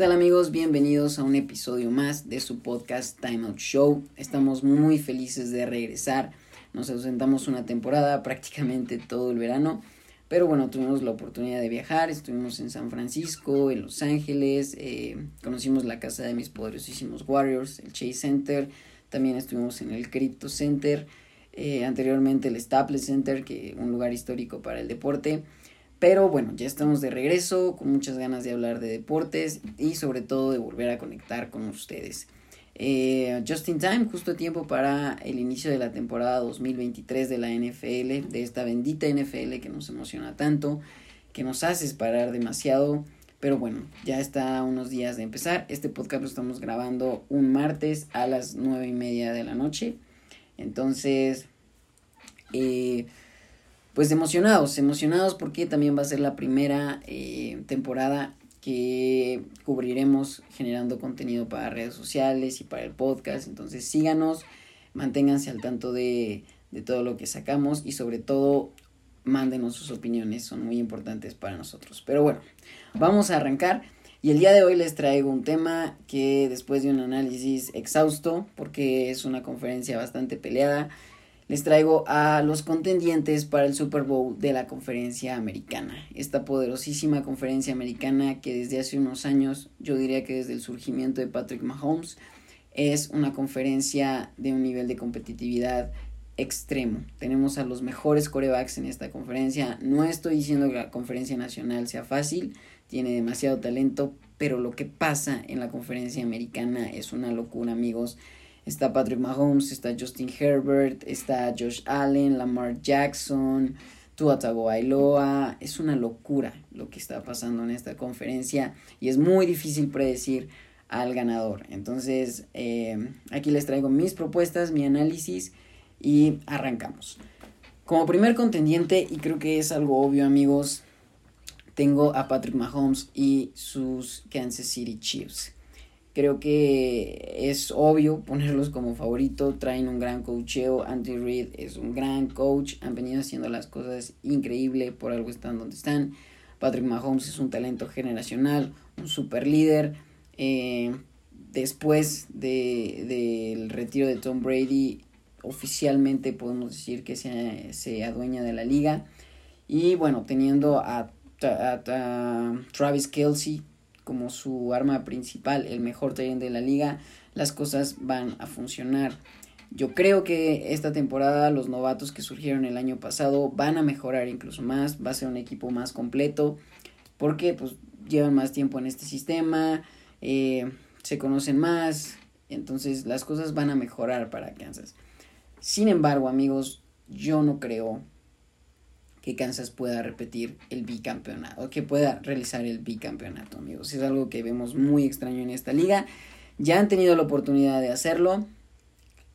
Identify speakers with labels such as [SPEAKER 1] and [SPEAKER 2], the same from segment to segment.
[SPEAKER 1] tal amigos? Bienvenidos a un episodio más de su podcast Time Out Show. Estamos muy felices de regresar. Nos ausentamos una temporada, prácticamente todo el verano. Pero bueno, tuvimos la oportunidad de viajar. Estuvimos en San Francisco, en Los Ángeles. Eh, conocimos la casa de mis poderosísimos Warriors, el Chase Center. También estuvimos en el Crypto Center. Eh, anteriormente el Staples Center, que un lugar histórico para el deporte. Pero bueno, ya estamos de regreso con muchas ganas de hablar de deportes y sobre todo de volver a conectar con ustedes. Eh, just in time, justo a tiempo para el inicio de la temporada 2023 de la NFL, de esta bendita NFL que nos emociona tanto, que nos hace esperar demasiado. Pero bueno, ya está unos días de empezar. Este podcast lo estamos grabando un martes a las nueve y media de la noche. Entonces, eh, pues emocionados, emocionados porque también va a ser la primera eh, temporada que cubriremos generando contenido para redes sociales y para el podcast. Entonces síganos, manténganse al tanto de, de todo lo que sacamos y sobre todo mándenos sus opiniones, son muy importantes para nosotros. Pero bueno, vamos a arrancar. Y el día de hoy les traigo un tema que después de un análisis exhausto, porque es una conferencia bastante peleada, les traigo a los contendientes para el Super Bowl de la conferencia americana. Esta poderosísima conferencia americana que desde hace unos años, yo diría que desde el surgimiento de Patrick Mahomes, es una conferencia de un nivel de competitividad extremo. Tenemos a los mejores corebacks en esta conferencia. No estoy diciendo que la conferencia nacional sea fácil, tiene demasiado talento, pero lo que pasa en la conferencia americana es una locura, amigos. Está Patrick Mahomes, está Justin Herbert, está Josh Allen, Lamar Jackson, Tua Tagovailoa. Es una locura lo que está pasando en esta conferencia y es muy difícil predecir al ganador. Entonces, eh, aquí les traigo mis propuestas, mi análisis y arrancamos. Como primer contendiente, y creo que es algo obvio amigos, tengo a Patrick Mahomes y sus Kansas City Chiefs. Creo que es obvio ponerlos como favorito. Traen un gran coacheo. Andy Reid es un gran coach. Han venido haciendo las cosas increíble. Por algo están donde están. Patrick Mahomes es un talento generacional. Un super líder. Eh, después del de, retiro de Tom Brady, oficialmente podemos decir que se, se adueña de la liga. Y bueno, teniendo a, a Travis Kelsey como su arma principal, el mejor talento de la liga, las cosas van a funcionar. Yo creo que esta temporada los novatos que surgieron el año pasado van a mejorar incluso más, va a ser un equipo más completo, porque pues llevan más tiempo en este sistema, eh, se conocen más, entonces las cosas van a mejorar para Kansas. Sin embargo, amigos, yo no creo que Kansas pueda repetir el bicampeonato, que pueda realizar el bicampeonato, amigos. Es algo que vemos muy extraño en esta liga. Ya han tenido la oportunidad de hacerlo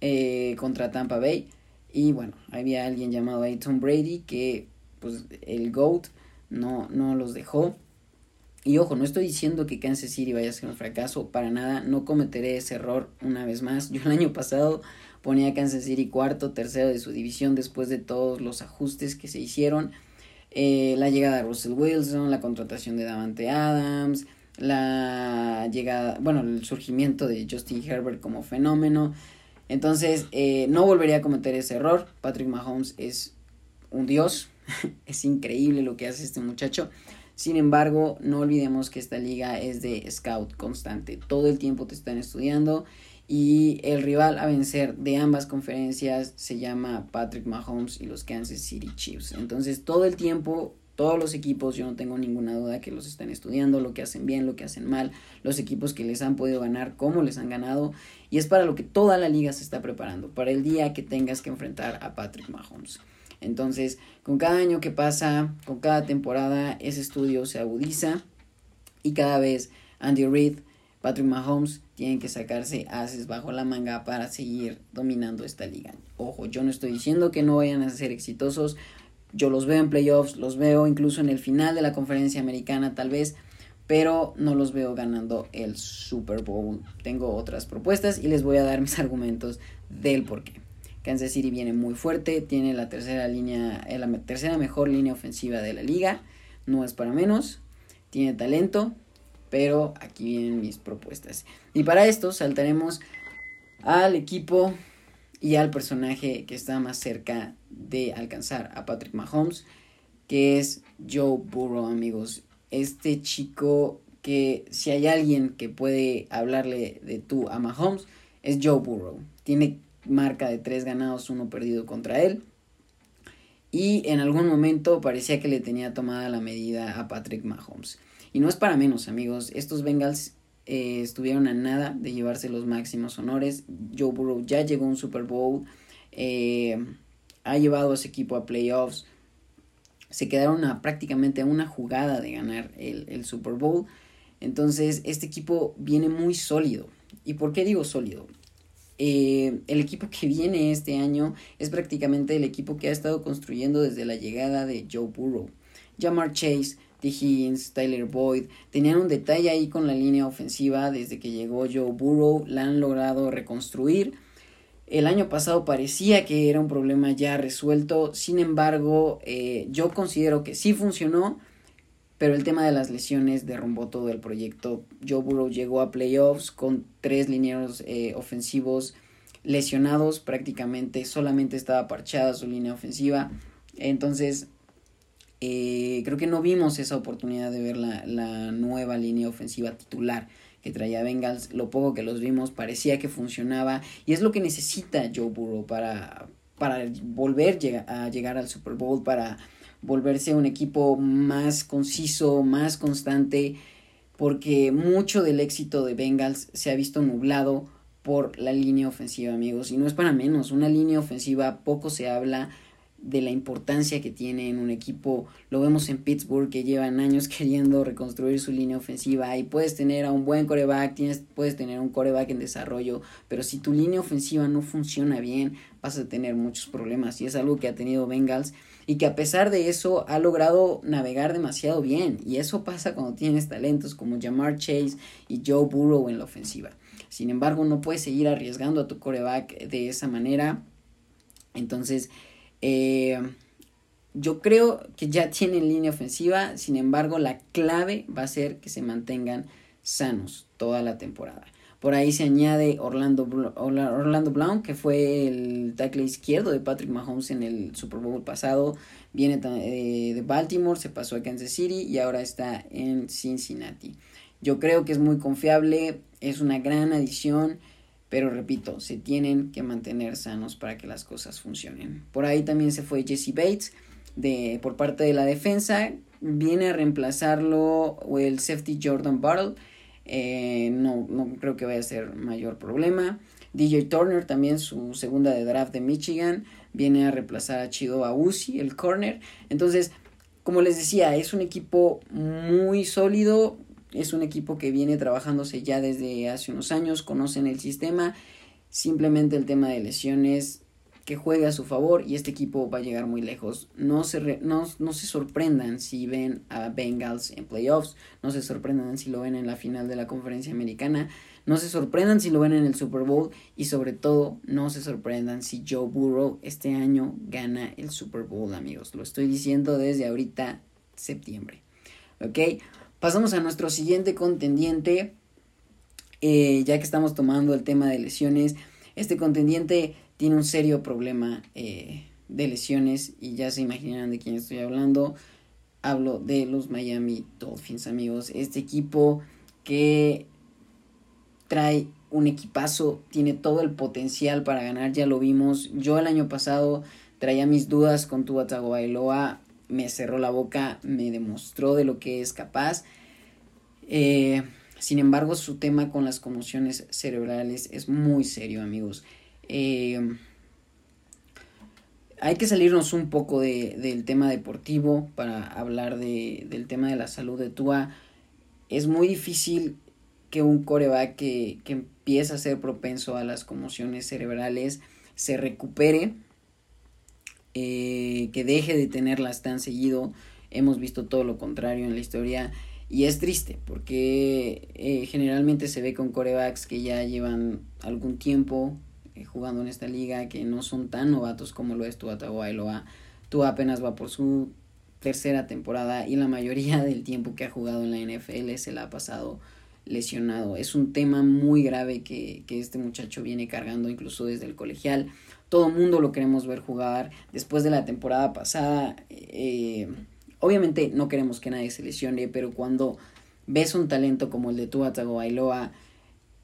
[SPEAKER 1] eh, contra Tampa Bay. Y bueno, había alguien llamado ahí Tom Brady que pues el GOAT no, no los dejó. Y ojo, no estoy diciendo que Kansas City vaya a ser un fracaso, para nada, no cometeré ese error una vez más. Yo el año pasado ponía a Kansas City cuarto, tercero de su división después de todos los ajustes que se hicieron. Eh, la llegada de Russell Wilson, la contratación de Davante Adams, la llegada, bueno, el surgimiento de Justin Herbert como fenómeno. Entonces, eh, no volvería a cometer ese error. Patrick Mahomes es un dios, es increíble lo que hace este muchacho. Sin embargo, no olvidemos que esta liga es de scout constante. Todo el tiempo te están estudiando y el rival a vencer de ambas conferencias se llama Patrick Mahomes y los Kansas City Chiefs. Entonces, todo el tiempo todos los equipos, yo no tengo ninguna duda que los están estudiando, lo que hacen bien, lo que hacen mal, los equipos que les han podido ganar, cómo les han ganado, y es para lo que toda la liga se está preparando, para el día que tengas que enfrentar a Patrick Mahomes. Entonces, con cada año que pasa, con cada temporada, ese estudio se agudiza y cada vez Andy Reid, Patrick Mahomes tienen que sacarse haces bajo la manga para seguir dominando esta liga. Ojo, yo no estoy diciendo que no vayan a ser exitosos, yo los veo en playoffs, los veo incluso en el final de la conferencia americana tal vez, pero no los veo ganando el Super Bowl. Tengo otras propuestas y les voy a dar mis argumentos del por qué. Kansas City viene muy fuerte, tiene la tercera línea, eh, la tercera mejor línea ofensiva de la liga, no es para menos, tiene talento, pero aquí vienen mis propuestas. Y para esto saltaremos al equipo y al personaje que está más cerca de alcanzar a Patrick Mahomes, que es Joe Burrow, amigos. Este chico que si hay alguien que puede hablarle de tú a Mahomes, es Joe Burrow. Tiene marca de tres ganados, uno perdido contra él. Y en algún momento parecía que le tenía tomada la medida a Patrick Mahomes. Y no es para menos, amigos. Estos Bengals eh, estuvieron a nada de llevarse los máximos honores. Joe Burrow ya llegó a un Super Bowl. Eh, ha llevado a ese equipo a playoffs. Se quedaron a prácticamente a una jugada de ganar el, el Super Bowl. Entonces, este equipo viene muy sólido. ¿Y por qué digo sólido? Eh, el equipo que viene este año es prácticamente el equipo que ha estado construyendo desde la llegada de Joe Burrow. Jamar Chase, Higgins, Tyler Boyd tenían un detalle ahí con la línea ofensiva desde que llegó Joe Burrow, la han logrado reconstruir. El año pasado parecía que era un problema ya resuelto, sin embargo, eh, yo considero que sí funcionó pero el tema de las lesiones derrumbó todo el proyecto. Joe Burrow llegó a playoffs con tres linieros eh, ofensivos lesionados prácticamente, solamente estaba parchada su línea ofensiva. Entonces, eh, creo que no vimos esa oportunidad de ver la, la, nueva línea ofensiva titular que traía Bengals. Lo poco que los vimos parecía que funcionaba y es lo que necesita Joe Burrow para, para volver a llegar al Super Bowl, para volverse un equipo más conciso, más constante, porque mucho del éxito de Bengals se ha visto nublado por la línea ofensiva, amigos. Y no es para menos, una línea ofensiva poco se habla de la importancia que tiene en un equipo. Lo vemos en Pittsburgh que llevan años queriendo reconstruir su línea ofensiva y puedes tener a un buen coreback, tienes, puedes tener un coreback en desarrollo, pero si tu línea ofensiva no funciona bien, vas a tener muchos problemas y es algo que ha tenido Bengals y que a pesar de eso ha logrado navegar demasiado bien y eso pasa cuando tienes talentos como Jamar Chase y Joe Burrow en la ofensiva. Sin embargo, no puedes seguir arriesgando a tu coreback de esa manera. Entonces, eh, yo creo que ya tienen línea ofensiva, sin embargo la clave va a ser que se mantengan sanos toda la temporada. Por ahí se añade Orlando, Orlando Brown, que fue el tackle izquierdo de Patrick Mahomes en el Super Bowl pasado. Viene eh, de Baltimore, se pasó a Kansas City y ahora está en Cincinnati. Yo creo que es muy confiable, es una gran adición. Pero repito, se tienen que mantener sanos para que las cosas funcionen. Por ahí también se fue Jesse Bates de, por parte de la defensa. Viene a reemplazarlo el safety Jordan Battle. Eh, no, no creo que vaya a ser mayor problema. DJ Turner, también su segunda de draft de Michigan, viene a reemplazar a Chido Ausi, el corner. Entonces, como les decía, es un equipo muy sólido, es un equipo que viene trabajándose ya desde hace unos años, conocen el sistema, simplemente el tema de lesiones que juega a su favor y este equipo va a llegar muy lejos. No se, no, no se sorprendan si ven a Bengals en playoffs, no se sorprendan si lo ven en la final de la conferencia americana, no se sorprendan si lo ven en el Super Bowl y sobre todo no se sorprendan si Joe Burrow este año gana el Super Bowl amigos. Lo estoy diciendo desde ahorita septiembre. ¿Ok? Pasamos a nuestro siguiente contendiente. Eh, ya que estamos tomando el tema de lesiones, este contendiente tiene un serio problema eh, de lesiones y ya se imaginan de quién estoy hablando. Hablo de los Miami Dolphins, amigos. Este equipo que trae un equipazo, tiene todo el potencial para ganar, ya lo vimos. Yo el año pasado traía mis dudas con Tua Tagovailoa, me cerró la boca, me demostró de lo que es capaz. Eh, sin embargo, su tema con las conmociones cerebrales es muy serio, amigos. Eh, hay que salirnos un poco de, del tema deportivo para hablar de, del tema de la salud de Tua. Es muy difícil que un coreback que, que empieza a ser propenso a las conmociones cerebrales se recupere eh, que deje de tenerlas tan seguido. Hemos visto todo lo contrario en la historia. Y es triste porque eh, generalmente se ve con corebacks que ya llevan algún tiempo eh, jugando en esta liga, que no son tan novatos como lo es Tua Tagovailoa. Tua apenas va por su tercera temporada y la mayoría del tiempo que ha jugado en la NFL se la ha pasado lesionado. Es un tema muy grave que, que este muchacho viene cargando incluso desde el colegial. Todo mundo lo queremos ver jugar. Después de la temporada pasada, eh, obviamente no queremos que nadie se lesione, pero cuando ves un talento como el de Tua Tagovailoa,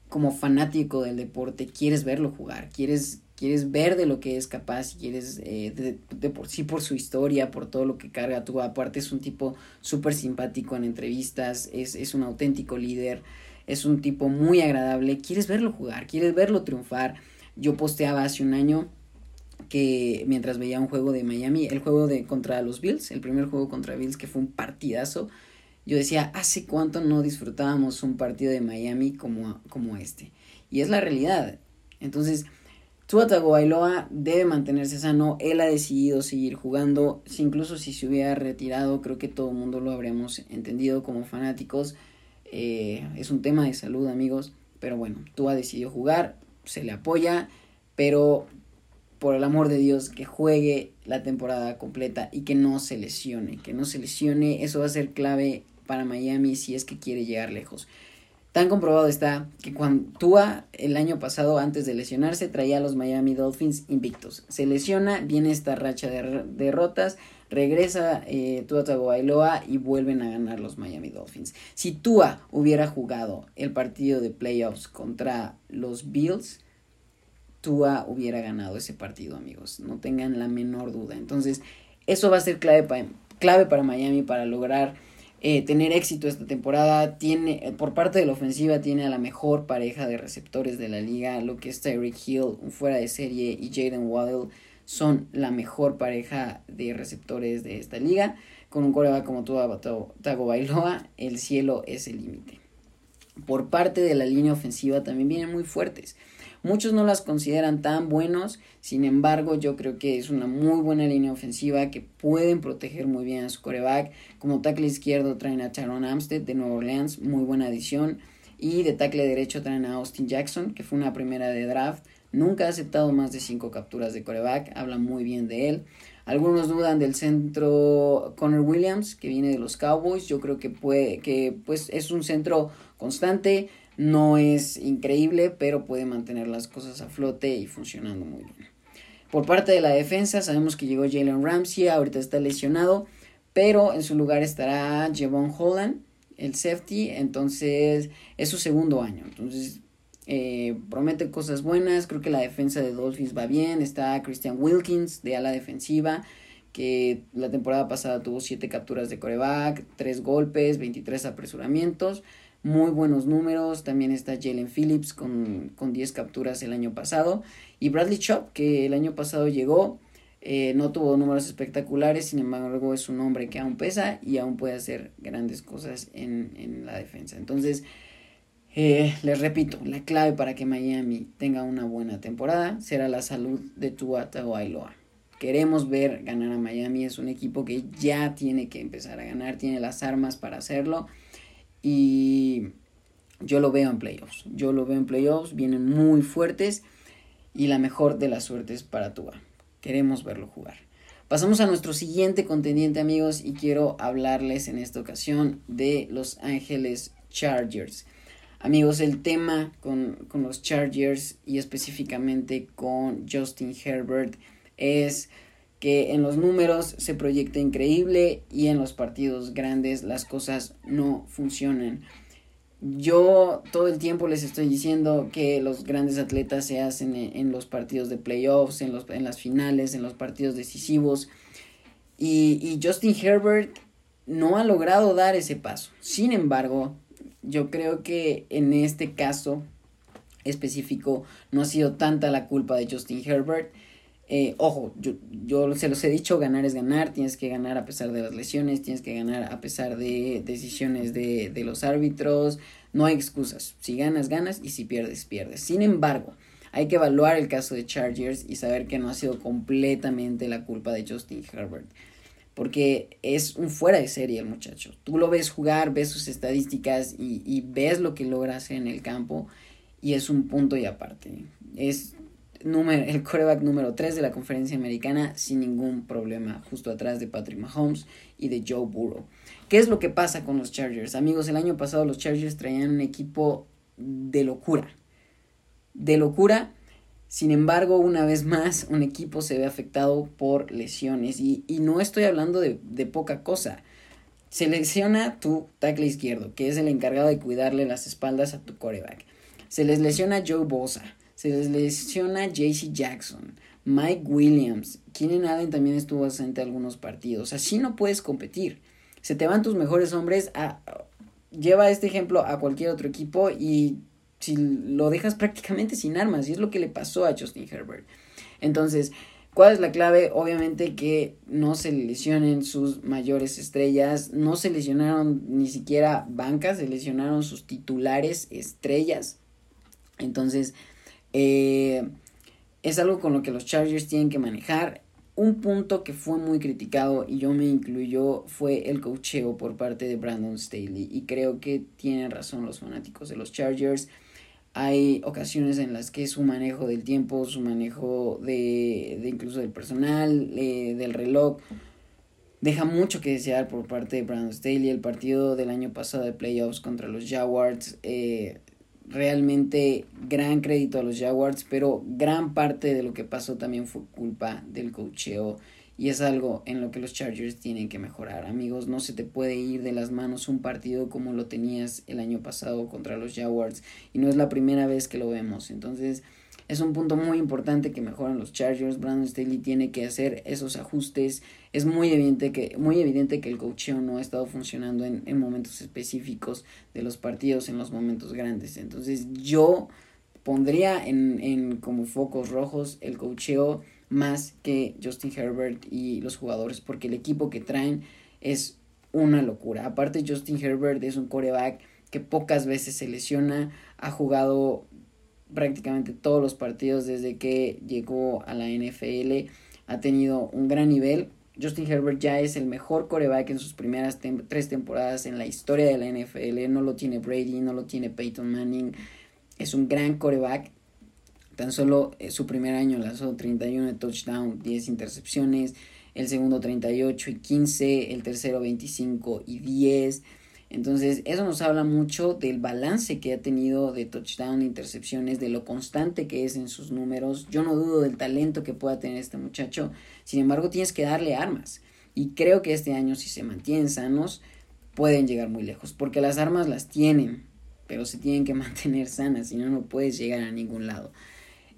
[SPEAKER 1] como fanático del deporte, quieres verlo jugar, quieres, quieres ver de lo que es capaz, quieres eh, de, por sí por su historia, por todo lo que carga Tua, aparte es un tipo súper simpático en entrevistas, es, es un auténtico líder, es un tipo muy agradable, quieres verlo jugar, quieres verlo triunfar. Yo posteaba hace un año que mientras veía un juego de Miami, el juego de contra los Bills, el primer juego contra Bills que fue un partidazo, yo decía, ¿hace cuánto no disfrutábamos un partido de Miami como, como este? Y es la realidad. Entonces, Tua Tagovailoa debe mantenerse sano, él ha decidido seguir jugando, incluso si se hubiera retirado, creo que todo el mundo lo habríamos entendido como fanáticos. Eh, es un tema de salud, amigos, pero bueno, Tua decidido jugar, se le apoya, pero por el amor de Dios, que juegue la temporada completa y que no se lesione, que no se lesione, eso va a ser clave para Miami si es que quiere llegar lejos. Tan comprobado está que cuando Tua el año pasado antes de lesionarse traía a los Miami Dolphins invictos. Se lesiona, viene esta racha de derrotas, regresa eh, Tua Tagovailoa y vuelven a ganar los Miami Dolphins. Si Tua hubiera jugado el partido de playoffs contra los Bills, Tua hubiera ganado ese partido, amigos. No tengan la menor duda. Entonces, eso va a ser clave, clave para Miami para lograr eh, tener éxito esta temporada. Tiene, eh, por parte de la ofensiva, tiene a la mejor pareja de receptores de la liga, lo que es Tyreek Hill, un fuera de serie, y Jaden Waddell son la mejor pareja de receptores de esta liga. Con un coreback como Tago Bailoa, el cielo es el límite. Por parte de la línea ofensiva también vienen muy fuertes. Muchos no las consideran tan buenos, sin embargo yo creo que es una muy buena línea ofensiva que pueden proteger muy bien a su coreback. Como tackle izquierdo traen a Charon Amstead de Nueva Orleans, muy buena adición. Y de tackle derecho traen a Austin Jackson, que fue una primera de draft. Nunca ha aceptado más de 5 capturas de coreback, habla muy bien de él. Algunos dudan del centro Connor Williams, que viene de los Cowboys. Yo creo que puede, que pues es un centro constante, no es increíble, pero puede mantener las cosas a flote y funcionando muy bien. Por parte de la defensa, sabemos que llegó Jalen Ramsey, ahorita está lesionado, pero en su lugar estará Javon Holland, el safety, entonces es su segundo año. Entonces eh, promete cosas buenas, creo que la defensa de Dolphins va bien, está Christian Wilkins de ala defensiva, que la temporada pasada tuvo 7 capturas de coreback, 3 golpes, 23 apresuramientos muy buenos números. También está Jalen Phillips con, con 10 capturas el año pasado. Y Bradley Chop, que el año pasado llegó, eh, no tuvo números espectaculares, sin embargo es un hombre que aún pesa y aún puede hacer grandes cosas en, en la defensa. Entonces, eh, les repito, la clave para que Miami tenga una buena temporada será la salud de Tua Tagovailoa. Queremos ver ganar a Miami, es un equipo que ya tiene que empezar a ganar, tiene las armas para hacerlo y yo lo veo en playoffs. Yo lo veo en playoffs, vienen muy fuertes y la mejor de las suertes para Tua. Queremos verlo jugar. Pasamos a nuestro siguiente contendiente amigos y quiero hablarles en esta ocasión de Los Ángeles Chargers. Amigos, el tema con, con los Chargers y específicamente con Justin Herbert es que en los números se proyecta increíble y en los partidos grandes las cosas no funcionan. Yo todo el tiempo les estoy diciendo que los grandes atletas se hacen en, los partidos de playoffs, en, los, en las finales, en los partidos decisivos. Y, y Justin Herbert no ha logrado dar ese paso. Sin embargo, yo creo que en este caso específico no ha sido tanta la culpa de Justin Herbert eh, ojo, yo, yo se los he dicho, ganar es ganar, tienes que ganar a pesar de las lesiones, tienes que ganar a pesar de decisiones de, de los árbitros, no hay excusas, si ganas, ganas y si pierdes, pierdes. Sin embargo, hay que evaluar el caso de Chargers y saber que no ha sido completamente la culpa de Justin Herbert. Porque es un fuera de serie el muchacho. Tú lo ves jugar, ves sus estadísticas y, y ves lo que logra hacer en el campo y es un punto y aparte. Es número, el coreback número 3 de la conferencia americana sin ningún problema, justo atrás de Patrick Mahomes y de Joe Burrow. ¿Qué es lo que pasa con los Chargers? Amigos, el año pasado los Chargers traían un equipo de locura. De locura. Sin embargo, una vez más, un equipo se ve afectado por lesiones. Y, no estoy hablando de, de poca cosa. Se lesiona tu tackle izquierdo, que es el encargado de cuidarle las espaldas a tu coreback. Se les lesiona Joe Bosa. Se les lesiona JC Jackson. Mike Williams. Keenan Allen también estuvo ausente algunos partidos. Así no puedes competir. Se te van tus mejores hombres. A, lleva este ejemplo a cualquier otro equipo y si lo dejas prácticamente sin armas. Y es lo que le pasó a Justin Herbert. Entonces, ¿Cuál es la clave? Obviamente que no se lesionen sus mayores estrellas, no se lesionaron ni siquiera bancas, se lesionaron sus titulares estrellas. Entonces, eh, es algo con lo que los Chargers tienen que manejar. Un punto que fue muy criticado y yo me incluyo fue el cocheo por parte de Brandon Staley y creo que tienen razón los fanáticos de los Chargers. Hay ocasiones en las que su manejo del tiempo, su manejo de, de incluso del personal, eh, del reloj, deja mucho que desear por parte de Brandon Staley. El partido del año pasado de playoffs contra los Jaguars, eh, realmente gran crédito a los Jaguars, pero gran parte de lo que pasó también fue culpa del cocheo y es algo en lo que los Chargers tienen que mejorar. Amigos, no se te puede ir de las manos un partido como lo tenías el año pasado contra los Jaguars. Y no es la primera vez que lo vemos. Entonces, es un punto muy importante que mejoran los Chargers. Brandon Staley tiene que hacer esos ajustes. Es muy evidente que, muy evidente que el coaching no ha estado funcionando en, en momentos específicos de los partidos, en los momentos grandes. Entonces, yo pondría en, en como focos rojos el coacheo más que Justin Herbert y los jugadores, porque el equipo que traen es una locura. Aparte, Justin Herbert es un coreback que pocas veces se lesiona, ha jugado prácticamente todos los partidos desde que llegó a la NFL, ha tenido un gran nivel. Justin Herbert ya es el mejor coreback en sus primeras tres temporadas en la historia de la NFL. No lo tiene Brady, no lo tiene Peyton Manning. Es un gran coreback Tan solo eh, su primer año lanzó 31 de touchdown, 10 intercepciones, el segundo 38 y 15, el tercero 25 y 10. Entonces, eso nos habla mucho del balance que ha tenido de touchdown, intercepciones, de lo constante que es en sus números. Yo no dudo del talento que pueda tener este muchacho. Sin embargo, tienes que darle armas. Y creo que este año, si se mantienen sanos, pueden llegar muy lejos. Porque las armas las tienen, pero se tienen que mantener sanas, si no, no puedes llegar a ningún lado.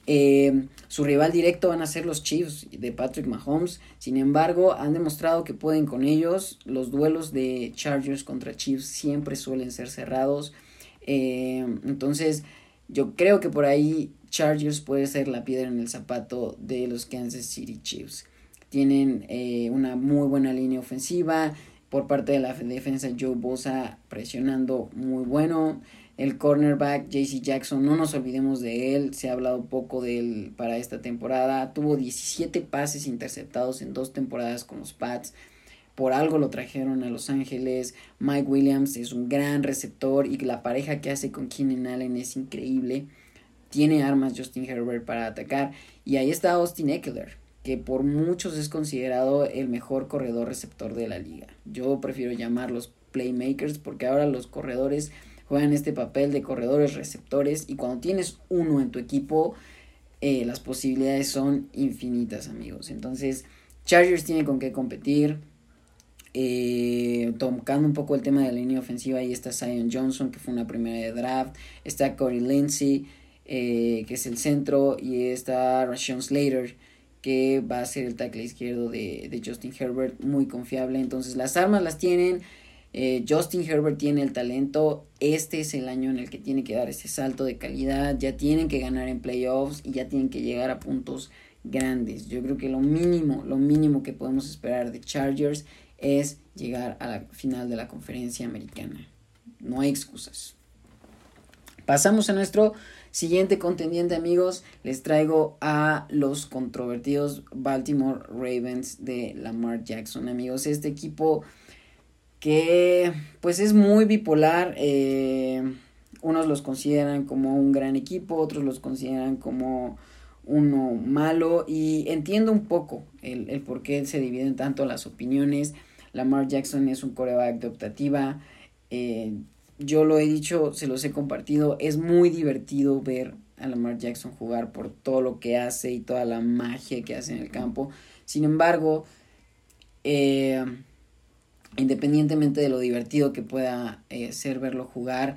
[SPEAKER 1] Eh, su rival directo van a ser los Chiefs de Patrick Mahomes. Sin embargo, han demostrado que pueden con ellos. Los duelos de Chargers contra Chiefs siempre suelen ser cerrados. Eh, entonces, yo creo que por ahí Chargers puede ser la piedra en el zapato de los Kansas City Chiefs. Tienen eh, una muy buena línea ofensiva. Por parte de la defensa, Joe Bosa presionando muy bueno. El cornerback JC Jackson, no nos olvidemos de él, se ha hablado poco de él para esta temporada. Tuvo 17 pases interceptados en dos temporadas con los Pats. Por algo lo trajeron a Los Ángeles. Mike Williams es un gran receptor y la pareja que hace con Keenan Allen es increíble. Tiene armas Justin Herbert para atacar. Y ahí está Austin Eckler, que por muchos es considerado el mejor corredor receptor de la liga. Yo prefiero llamarlos playmakers porque ahora los corredores juegan este papel de corredores receptores y cuando tienes uno en tu equipo eh, las posibilidades son infinitas amigos. Entonces Chargers tiene con qué competir. Eh, tocando un poco el tema de la línea ofensiva ahí está Zion Johnson que fue una primera de draft. Está Corey Lindsey eh, que es el centro y está Rashawn Slater que va a ser el tackle izquierdo de, de Justin Herbert muy confiable. Entonces las armas las tienen eh, Justin Herbert tiene el talento, este es el año en el que tiene que dar ese salto de calidad, ya tienen que ganar en playoffs y ya tienen que llegar a puntos grandes. Yo creo que lo mínimo, lo mínimo que podemos esperar de Chargers es llegar a la final de la conferencia americana. No hay excusas. Pasamos a nuestro siguiente contendiente, amigos. Les traigo a los controvertidos Baltimore Ravens de Lamar Jackson, amigos. Este equipo que pues es muy bipolar. Eh, unos los consideran como un gran equipo, otros los consideran como uno malo y entiendo un poco el, el por qué se dividen tanto las opiniones. Lamar Jackson es un coreback de optativa. Eh, yo lo he dicho, se los he compartido. Es muy divertido ver a Lamar Jackson jugar por todo lo que hace y toda la magia que hace en el campo. Sin embargo, eh, independientemente de lo divertido que pueda eh, ser verlo jugar,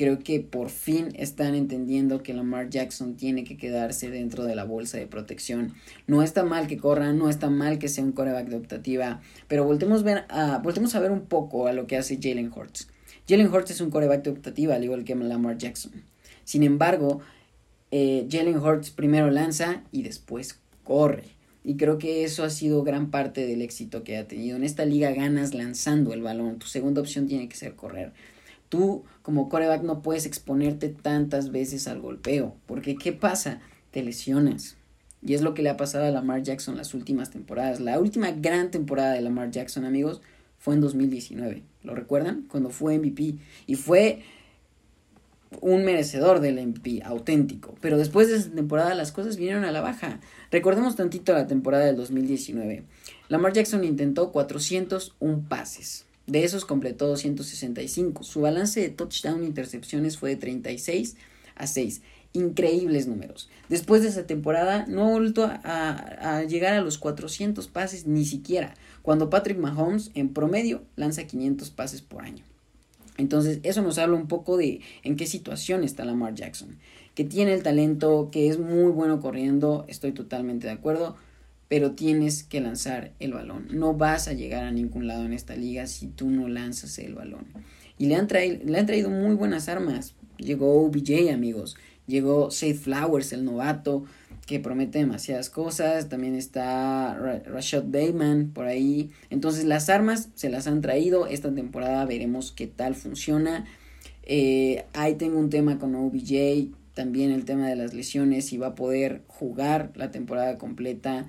[SPEAKER 1] creo que por fin están entendiendo que Lamar Jackson tiene que quedarse dentro de la bolsa de protección. No está mal que corra, no está mal que sea un coreback de optativa, pero voltemos, a, voltemos a ver un poco a lo que hace Jalen Hurts. Jalen Hurts es un coreback de optativa, al igual que Lamar Jackson. Sin embargo, eh, Jalen Hurts primero lanza y después corre. Y creo que eso ha sido gran parte del éxito que ha tenido. En esta liga ganas lanzando el balón. Tu segunda opción tiene que ser correr. Tú como coreback no puedes exponerte tantas veces al golpeo. Porque ¿qué pasa? Te lesionas. Y es lo que le ha pasado a Lamar Jackson las últimas temporadas. La última gran temporada de Lamar Jackson, amigos, fue en 2019. ¿Lo recuerdan? Cuando fue MVP. Y fue un merecedor del MVP auténtico. Pero después de esa temporada las cosas vinieron a la baja. Recordemos tantito la temporada del 2019. Lamar Jackson intentó 401 pases. De esos completó 265. Su balance de touchdown e intercepciones fue de 36 a 6. Increíbles números. Después de esa temporada no ha vuelto a, a, llegar a los 400 pases ni siquiera, cuando Patrick Mahomes en promedio lanza 500 pases por año. Entonces, eso nos habla un poco de en qué situación está Lamar Jackson. Que tiene el talento, que es muy bueno corriendo, estoy totalmente de acuerdo, pero tienes que lanzar el balón. No vas a llegar a ningún lado en esta liga si tú no lanzas el balón. Y le han, traído, le han traído muy buenas armas. Llegó OBJ, amigos. Llegó Seth Flowers, el novato que promete demasiadas cosas. También está Rashad Bateman por ahí. Entonces las armas se las han traído. Esta temporada veremos qué tal funciona. Eh, ahí tengo un tema con OBJ. También el tema de las lesiones. Si va a poder jugar la temporada completa.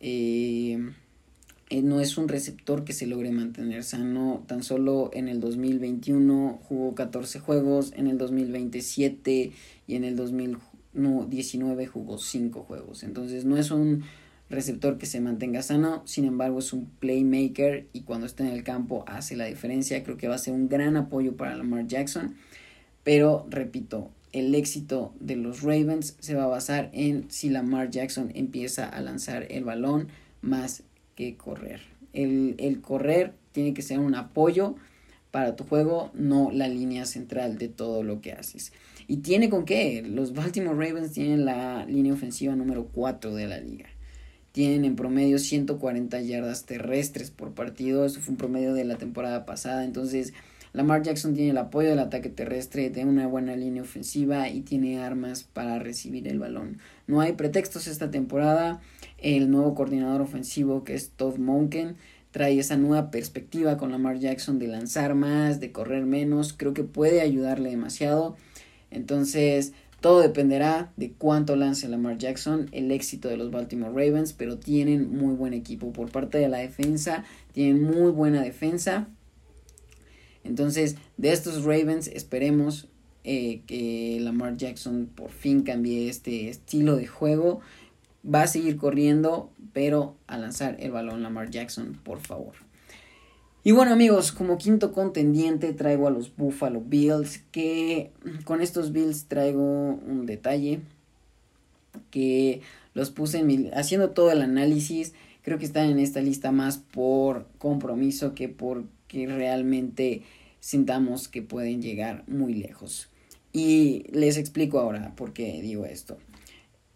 [SPEAKER 1] Eh, eh, no es un receptor que se logre mantener sano. Tan solo en el 2021 jugó 14 juegos. En el 2027 y en el 2000 no, 19 jugó 5 juegos. Entonces no es un receptor que se mantenga sano, sin embargo es un playmaker y cuando está en el campo hace la diferencia. Creo que va a ser un gran apoyo para Lamar Jackson. Pero repito, el éxito de los Ravens se va a basar en si Lamar Jackson empieza a lanzar el balón más que correr. El, el correr tiene que ser un apoyo para tu juego, no la línea central de todo lo que haces. Y tiene con qué. Los Baltimore Ravens tienen la línea ofensiva número 4 de la liga. Tienen en promedio 140 yardas terrestres por partido. Eso fue un promedio de la temporada pasada. Entonces, Lamar Jackson tiene el apoyo del ataque terrestre, de una buena línea ofensiva y tiene armas para recibir el balón. No hay pretextos esta temporada. El nuevo coordinador ofensivo que es Todd Monken trae esa nueva perspectiva con Lamar Jackson de lanzar más, de correr menos. Creo que puede ayudarle demasiado. Entonces, todo dependerá de cuánto lance Lamar Jackson, el éxito de los Baltimore Ravens, pero tienen muy buen equipo. Por parte de la defensa, tienen muy buena defensa. Entonces, de estos Ravens, esperemos eh, que Lamar Jackson por fin cambie este estilo de juego. Va a seguir corriendo, pero a lanzar el balón Lamar Jackson, por favor. Y bueno amigos, como quinto contendiente traigo a los Buffalo Bills, que con estos Bills traigo un detalle, que los puse en haciendo todo el análisis, creo que están en esta lista más por compromiso que porque realmente sintamos que pueden llegar muy lejos. Y les explico ahora por qué digo esto.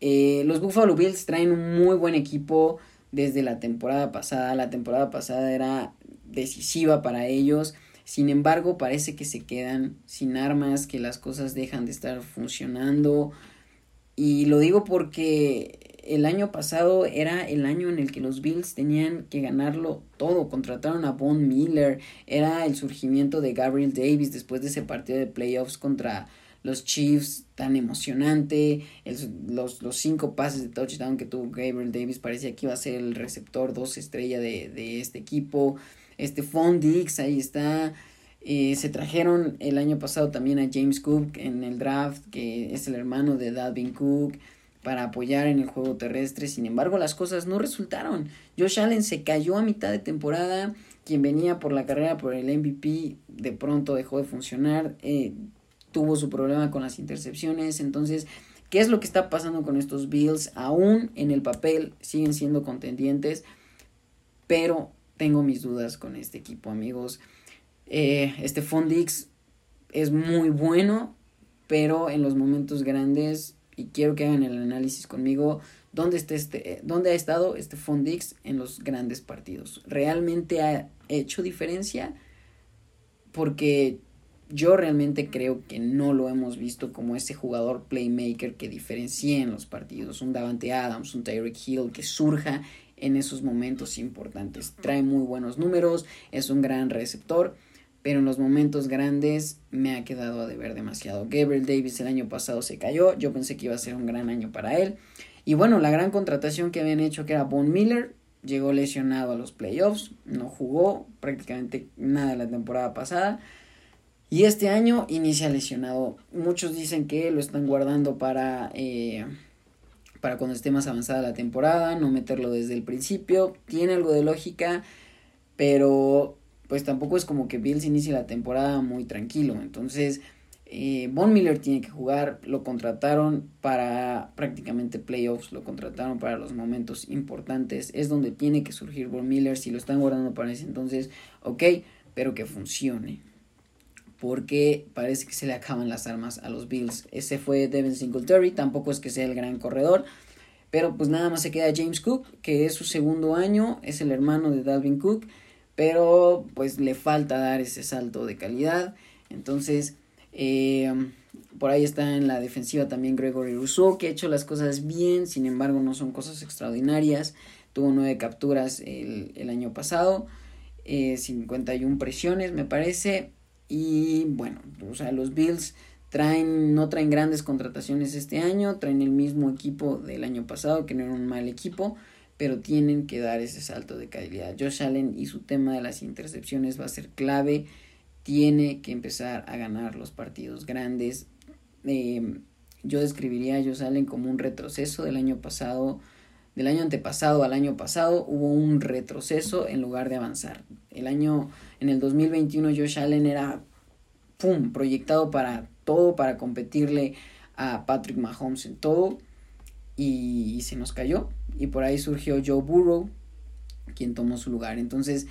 [SPEAKER 1] Eh, los Buffalo Bills traen un muy buen equipo desde la temporada pasada. La temporada pasada era decisiva para ellos. Sin embargo, parece que se quedan sin armas, que las cosas dejan de estar funcionando. Y lo digo porque el año pasado era el año en el que los Bills tenían que ganarlo todo. Contrataron a Von Miller, era el surgimiento de Gabriel Davis después de ese partido de playoffs contra los Chiefs tan emocionante, los, los, cinco pases de touchdown que tuvo Gabriel Davis parecía que iba a ser el receptor dos estrella de, de este equipo. Este Fondix, ahí está. Eh, se trajeron el año pasado también a James Cook en el draft, que es el hermano de Dalvin Cook. para apoyar en el juego terrestre. Sin embargo, las cosas no resultaron. Josh Allen se cayó a mitad de temporada. Quien venía por la carrera por el MVP de pronto dejó de funcionar. Eh, tuvo su problema con las intercepciones. Entonces, ¿qué es lo que está pasando con estos Bills? Aún en el papel siguen siendo contendientes. Pero tengo mis dudas con este equipo, amigos. Eh, este Fondix es muy bueno, pero en los momentos grandes, y quiero que hagan el análisis conmigo, ¿dónde, está este, dónde ha estado este Fondix en los grandes partidos? ¿Realmente ha hecho diferencia? Porque yo realmente creo que no lo hemos visto como ese jugador playmaker que diferencie en los partidos. Un Davante Adams, un Tyreek Hill que surja en esos momentos importantes. Trae muy buenos números, es un gran receptor pero en los momentos grandes me ha quedado a deber demasiado. Gabriel Davis el año pasado se cayó, yo pensé que iba a ser un gran año para él. Y bueno, la gran contratación que habían hecho que era Von Miller, llegó lesionado a los playoffs, no jugó prácticamente nada la temporada pasada. Y este año inicia lesionado. Muchos dicen que lo están guardando para, eh, para cuando esté más avanzada la temporada, no meterlo desde el principio. Tiene algo de lógica, pero pues tampoco es como que Bills inicie la temporada muy tranquilo. Entonces, eh, Von Miller tiene que jugar, lo contrataron para prácticamente playoffs, lo contrataron para los momentos importantes, es donde tiene que surgir Von Miller, si lo están guardando para ese entonces, ok, pero que funcione. Porque parece que se le acaban las armas a los Bills. Ese fue Devin Singletary, tampoco es que sea el gran corredor. Pero pues nada más se queda James Cook, que es su segundo año, es el hermano de Dalvin Cook pero pues le falta dar ese salto de calidad. Entonces, eh, por ahí está en la defensiva también Gregory Rousseau, que ha hecho las cosas bien, sin embargo no son cosas extraordinarias. Tuvo nueve capturas el, el año pasado, eh, 51 presiones me parece. Y bueno, o sea, los Bills traen, no traen grandes contrataciones este año, traen el mismo equipo del año pasado, que no era un mal equipo pero tienen que dar ese salto de calidad. Josh Allen y su tema de las intercepciones va a ser clave. Tiene que empezar a ganar los partidos grandes. Em, yo describiría a Josh Allen como un retroceso del año pasado. Del año antepasado al año pasado hubo un retroceso en lugar de avanzar. El año, en el 2021 Josh Allen era, ¡pum!, proyectado para todo, para competirle a Patrick Mahomes en todo y, se nos cayó. Y por ahí surgió Joe Burrow, quien tomó su lugar. Entonces,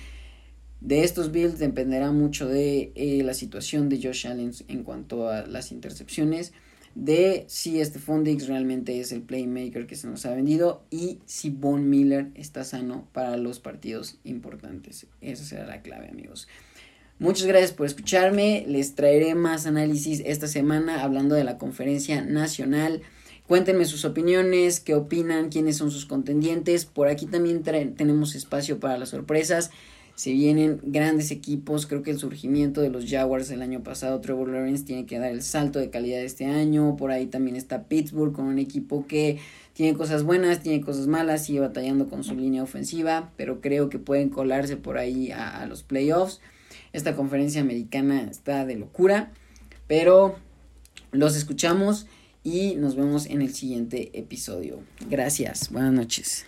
[SPEAKER 1] de estos builds dependerá mucho de eh, la situación de Josh Allen en cuanto a las intercepciones, de si este Fondix realmente es el playmaker que se nos ha vendido y si Von Miller está sano para los partidos importantes. Esa será la clave, amigos. Muchas gracias por escucharme. Les traeré más análisis esta semana hablando de la conferencia nacional. Cuéntenme sus opiniones, qué opinan, quiénes son sus contendientes. Por aquí también tenemos espacio para las sorpresas. Se vienen grandes equipos. Creo que el surgimiento de los Jaguars el año pasado, Trevor Lawrence tiene que dar el salto de calidad este año. Por ahí también está Pittsburgh con un equipo que tiene cosas buenas, tiene cosas malas, sigue batallando con su línea ofensiva, pero creo que pueden colarse por ahí a, a los playoffs. Esta conferencia americana está de locura, pero los escuchamos y nos vemos en el siguiente episodio. Gracias, buenas noches.